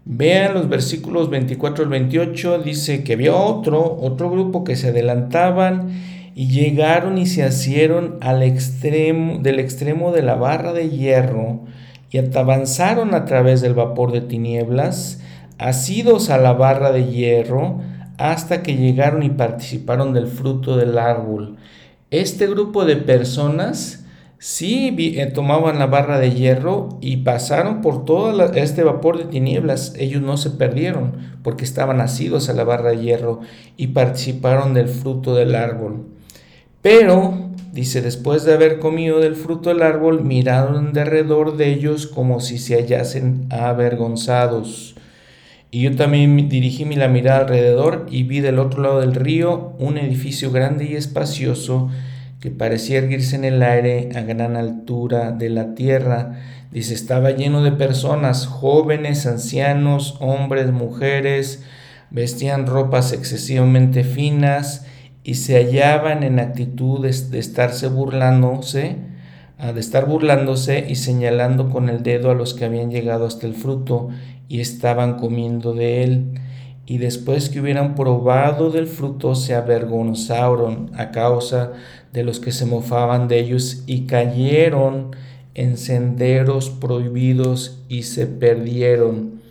S1: Vean los versículos 24 al 28, dice que había otro, otro grupo que se adelantaban y llegaron y se asieron al extremo, del extremo de la barra de hierro y avanzaron a través del vapor de tinieblas, asidos a la barra de hierro, hasta que llegaron y participaron del fruto del árbol. Este grupo de personas sí eh, tomaban la barra de hierro y pasaron por todo este vapor de tinieblas. Ellos no se perdieron porque estaban asidos a la barra de hierro y participaron del fruto del árbol. Pero, dice, después de haber comido del fruto del árbol, miraron derredor de ellos como si se hallasen avergonzados. Y yo también dirigí mi la mirada alrededor y vi del otro lado del río un edificio grande y espacioso que parecía erguirse en el aire a gran altura de la tierra. Dice, estaba lleno de personas, jóvenes, ancianos, hombres, mujeres, vestían ropas excesivamente finas y se hallaban en actitudes de estarse burlándose, de estar burlándose y señalando con el dedo a los que habían llegado hasta el fruto y estaban comiendo de él. Y después que hubieran probado del fruto, se avergonzaron a causa de los que se mofaban de ellos y cayeron en senderos prohibidos y se perdieron.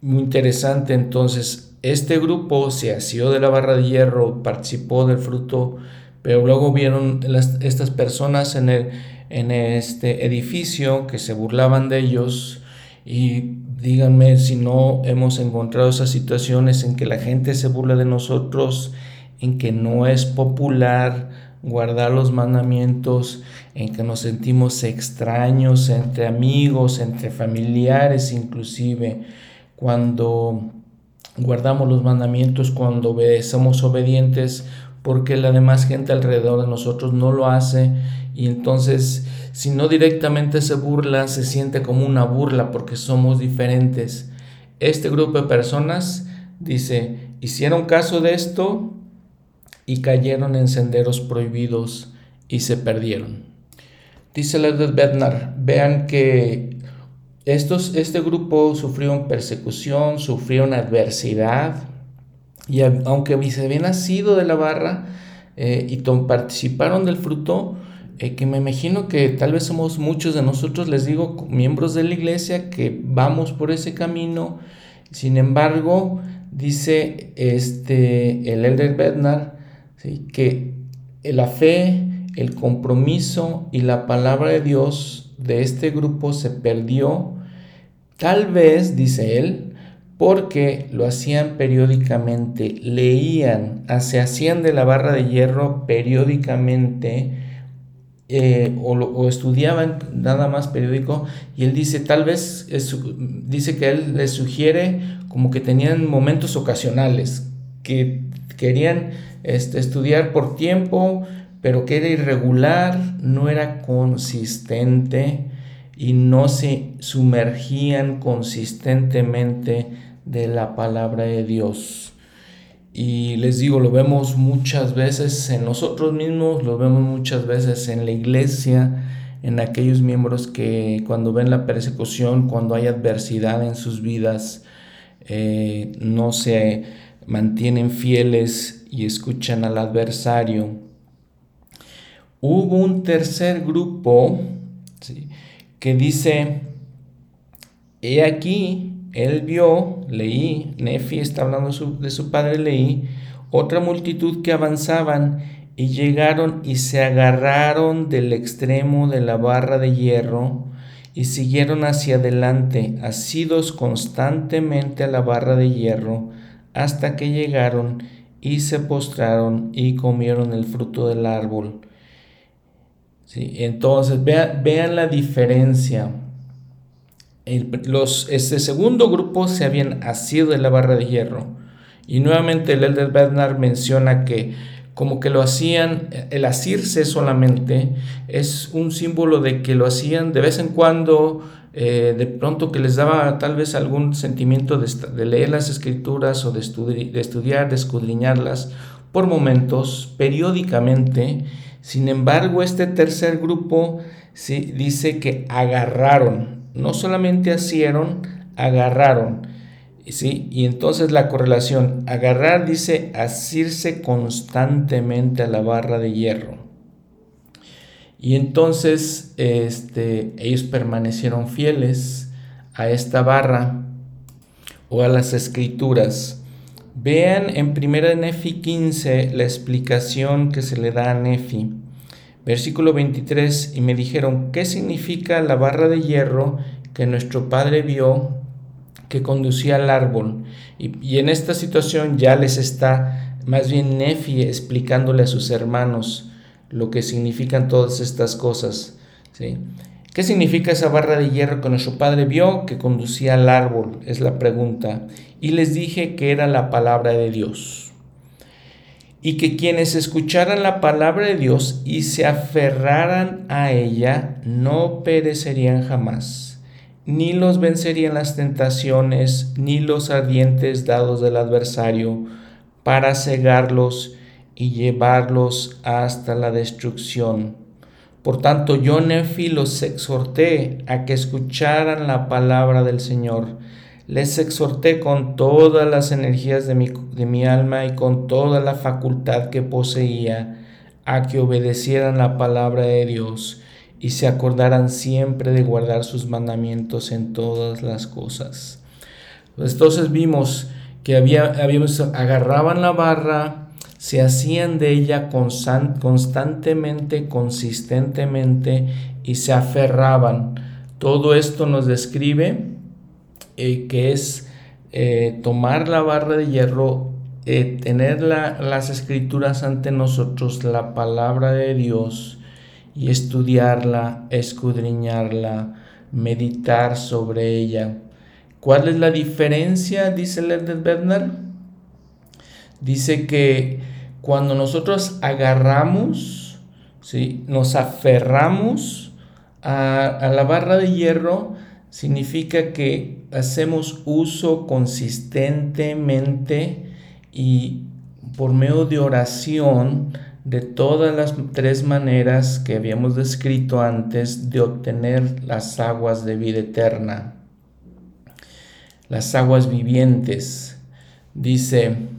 S1: Muy interesante entonces, este grupo se asió de la barra de hierro, participó del fruto, pero luego vieron estas personas en, el, en este edificio que se burlaban de ellos y díganme si no hemos encontrado esas situaciones en que la gente se burla de nosotros, en que no es popular guardar los mandamientos, en que nos sentimos extraños entre amigos, entre familiares inclusive, cuando guardamos los mandamientos, cuando somos obedientes, porque la demás gente alrededor de nosotros no lo hace y entonces si no directamente se burla, se siente como una burla porque somos diferentes. Este grupo de personas dice, hicieron caso de esto y cayeron en senderos prohibidos y se perdieron. Dice Ledward Bednar, vean que estos, este grupo sufrió persecución, sufrió adversidad, y aunque se habían nacido de la barra eh, y participaron del fruto, eh, que me imagino que tal vez somos muchos de nosotros, les digo, miembros de la iglesia, que vamos por ese camino. Sin embargo, dice este, el Elder Bednar, que la fe el compromiso y la palabra de Dios de este grupo se perdió, tal vez, dice él, porque lo hacían periódicamente, leían, se hacían de la barra de hierro periódicamente eh, o, estudiaban nada más periódico y él dice, tal vez, dice que él les sugiere como que tenían momentos ocasionales, que querían este, estudiar por tiempo, pero que era irregular, no era consistente y no se sumergían consistentemente de la palabra de Dios. Y les digo, lo vemos muchas veces en nosotros mismos, lo vemos muchas veces en la iglesia, en aquellos miembros que cuando ven la persecución, cuando hay adversidad en sus vidas, eh, no se mantienen fieles y escuchan al adversario. Hubo un tercer grupo que dice, he aquí, él vio, leí, Nefi está hablando de su padre, leí, otra multitud que avanzaban y llegaron y se agarraron del extremo de la barra de hierro y siguieron hacia adelante, asidos constantemente a la barra de hierro, hasta que llegaron y se postraron y comieron el fruto del árbol entonces, vean, la diferencia. los, este segundo grupo se habían asido de la barra de hierro. Y nuevamente el Elder Bernard menciona que como que lo hacían, el asirse solamente es un símbolo de que lo hacían de vez en cuando, eh, de pronto que les daba tal vez algún sentimiento de, leer las escrituras o de, de estudiar, de escudriñarlas por momentos, periódicamente, sin embargo, este tercer grupo sí, dice que agarraron, no solamente asieron, agarraron. ¿sí? Y entonces la correlación, agarrar dice asirse constantemente a la barra de hierro. Y entonces este, ellos permanecieron fieles a esta barra o a las escrituras. Vean en 1 Nefi 15 la explicación que se le da a Nefi. Versículo 23, y me dijeron, ¿qué significa la barra de hierro que nuestro padre vio que conducía al árbol? Y, en esta situación ya les está más bien Nefi explicándole a sus hermanos lo que significan todas estas cosas. ¿sí? ¿Qué significa esa barra de hierro que nuestro padre vio que conducía al árbol? Es la pregunta. Y les dije que era la palabra de Dios. Y que quienes escucharan la palabra de Dios y se aferraran a ella no perecerían jamás, ni los vencerían las tentaciones, ni los ardientes dados del adversario para cegarlos, y llevarlos hasta la destrucción. Por tanto, yo, Nefi, los exhorté a que escucharan la palabra del Señor. Les exhorté con todas las energías de mi, de mi alma y con toda la facultad que poseía a que obedecieran la palabra de Dios y se acordaran siempre de guardar sus mandamientos en todas las cosas. Entonces vimos que había, habíamos, agarraban la barra, se hacían de ella constantemente, consistentemente y se aferraban. Todo esto nos describe eh, que es eh, tomar la barra de hierro, eh, tener las escrituras ante nosotros, la palabra de Dios, y estudiarla, escudriñarla, meditar sobre ella. ¿Cuál es la diferencia? Dice Lerner Bernard. Dice que cuando nosotros agarramos, ¿sí? nos aferramos a, a la barra de hierro, significa que hacemos uso consistentemente y por medio de oración de todas las tres maneras que habíamos descrito antes de obtener las aguas de vida eterna, las aguas vivientes. Dice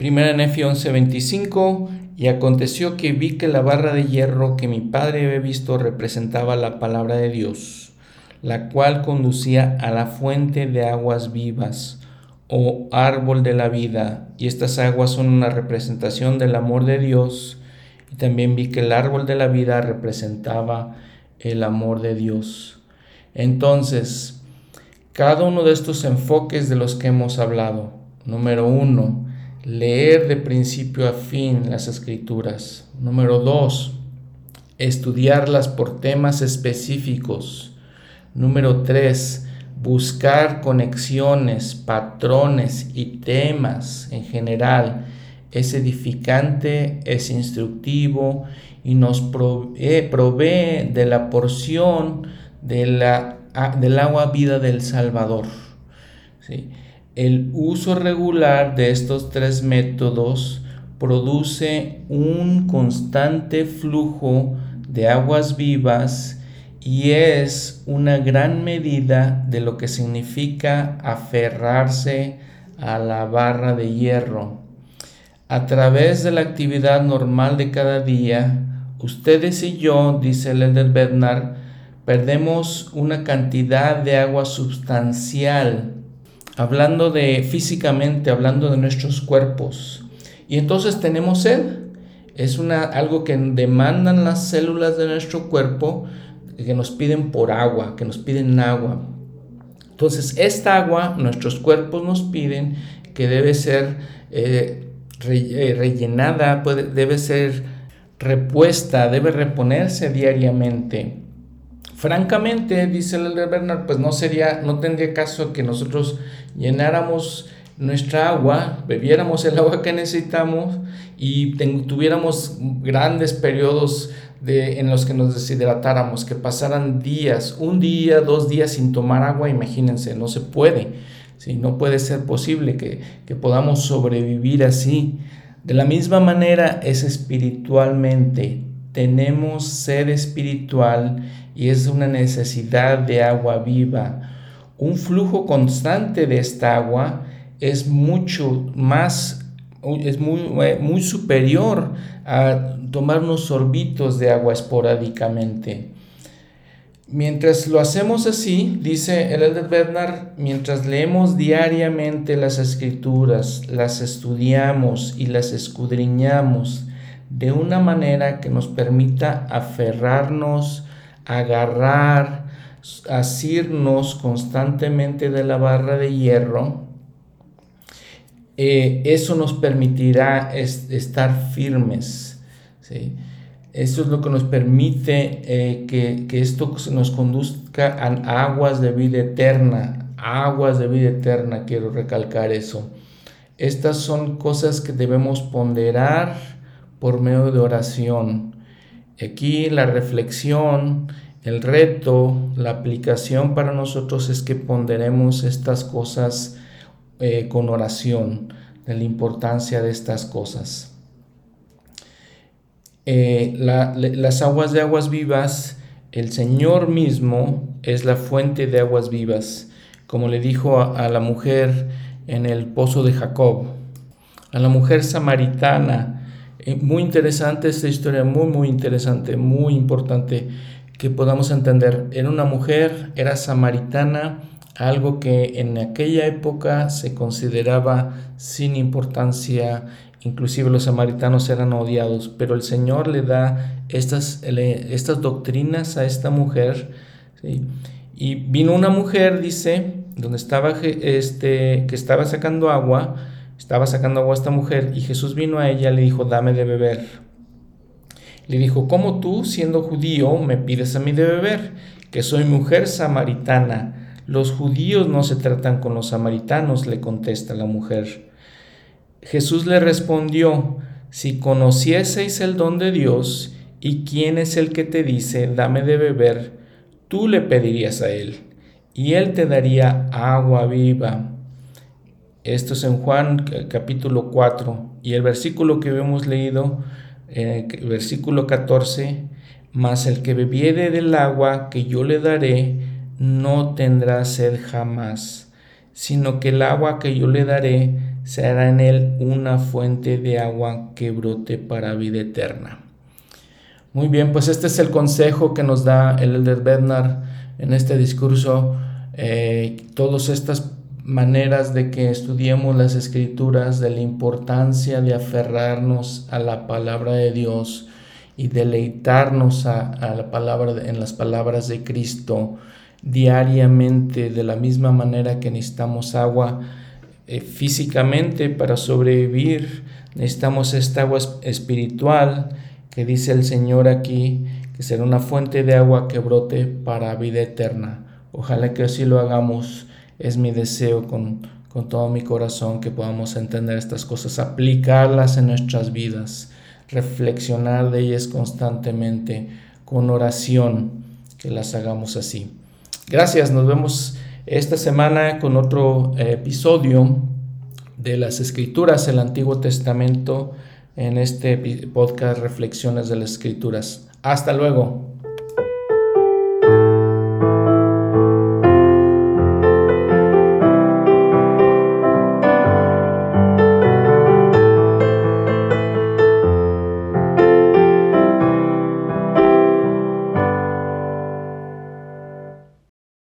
S1: 1 Nefi 11:25, y aconteció que vi que la barra de hierro que mi padre había visto representaba la palabra de Dios, la cual conducía a la fuente de aguas vivas o árbol de la vida, y estas aguas son una representación del amor de Dios, y también vi que el árbol de la vida representaba el amor de Dios. Entonces, cada uno de estos enfoques de los que hemos hablado, número uno, leer de principio a fin las escrituras. Número dos, estudiarlas por temas específicos. Número tres, buscar conexiones, patrones y temas en general es edificante, es instructivo y nos provee, de la porción de la, del agua vida del Salvador. El uso regular de estos tres métodos produce un constante flujo de aguas vivas y es una gran medida de lo que significa aferrarse a la barra de hierro. A través de la actividad normal de cada día, ustedes y yo, dice Elder Bernard, perdemos una cantidad de agua sustancial, hablando de físicamente, hablando de nuestros cuerpos. Y entonces tenemos sed. Es una, algo que demandan las células de nuestro cuerpo que nos piden por agua, que nos piden agua. Entonces, esta agua nuestros cuerpos nos piden que debe ser eh, eh, rellenada, debe ser repuesta, debe reponerse diariamente. Francamente, dice el Bernard, pues no sería, no tendría caso que nosotros llenáramos nuestra agua, bebiéramos el agua que necesitamos y tuviéramos grandes periodos de, en los que nos deshidratáramos, que pasaran días, un día, dos días sin tomar agua, imagínense, no se puede, ¿sí? no puede ser posible que, que podamos sobrevivir así. De la misma manera es espiritualmente, tenemos sed espiritual y es una necesidad de agua viva. Un flujo constante de esta agua es mucho más, es muy, muy superior a tomar unos sorbitos de agua esporádicamente. Mientras lo hacemos así, dice el Bernard, mientras leemos diariamente las escrituras, las estudiamos y las escudriñamos de una manera que nos permita aferrarnos, agarrar, asirnos constantemente de la barra de hierro, eh, eso nos permitirá estar firmes. ¿sí? Eso es lo que nos permite eh, que, esto nos conduzca a aguas de vida eterna, aguas de vida eterna, quiero recalcar eso. Estas son cosas que debemos ponderar por medio de oración. Aquí la reflexión, el reto, la aplicación para nosotros es que ponderemos estas cosas eh, con oración, de la importancia de estas cosas. eh, las aguas de aguas vivas, el Señor mismo es la fuente de aguas vivas, como le dijo a, la mujer en el pozo de Jacob, a la mujer samaritana. Eh, muy interesante esta historia, muy, muy interesante, muy importante que podamos entender. Era una mujer, era samaritana, algo que en aquella época se consideraba sin importancia, inclusive los samaritanos eran odiados, pero el Señor le da estas, estas doctrinas a esta mujer. Y vino una mujer, dice, donde estaba este, que estaba sacando agua, estaba sacando agua a esta mujer, y Jesús vino a ella y le dijo, dame de beber. Le dijo, ¿cómo tú, siendo judío, me pides a mí de beber? Que soy mujer samaritana los judíos no se tratan con los samaritanos, le contesta la mujer. Jesús le respondió, si conocieseis el don de Dios y quién es el que te dice, dame de beber, tú le pedirías a él, y él te daría agua viva. Esto es en Juan capítulo 4 y el versículo que hemos leído, eh, versículo 14, mas el que bebiere del agua que yo le daré, no tendrá sed jamás, sino que el agua que yo le daré será en él una fuente de agua que brote para vida eterna. Muy bien, pues este es el consejo que nos da el Elder Bednar en este discurso. Eh, todas estas maneras de que estudiemos las escrituras, de la importancia de aferrarnos a la palabra de Dios y deleitarnos a, la palabra en las palabras de Cristo diariamente de la misma manera que necesitamos agua eh, físicamente para sobrevivir, necesitamos esta agua espiritual que dice el Señor aquí, que será una fuente de agua que brote para vida eterna. Ojalá que así lo hagamos, es mi deseo con, con todo mi corazón que podamos entender estas cosas, aplicarlas en nuestras vidas, reflexionar de ellas constantemente, con oración, que las hagamos así. Gracias, nos vemos esta semana con otro eh, episodio de las escrituras, del Antiguo Testamento, en este podcast Reflexiones de las Escrituras. Hasta luego.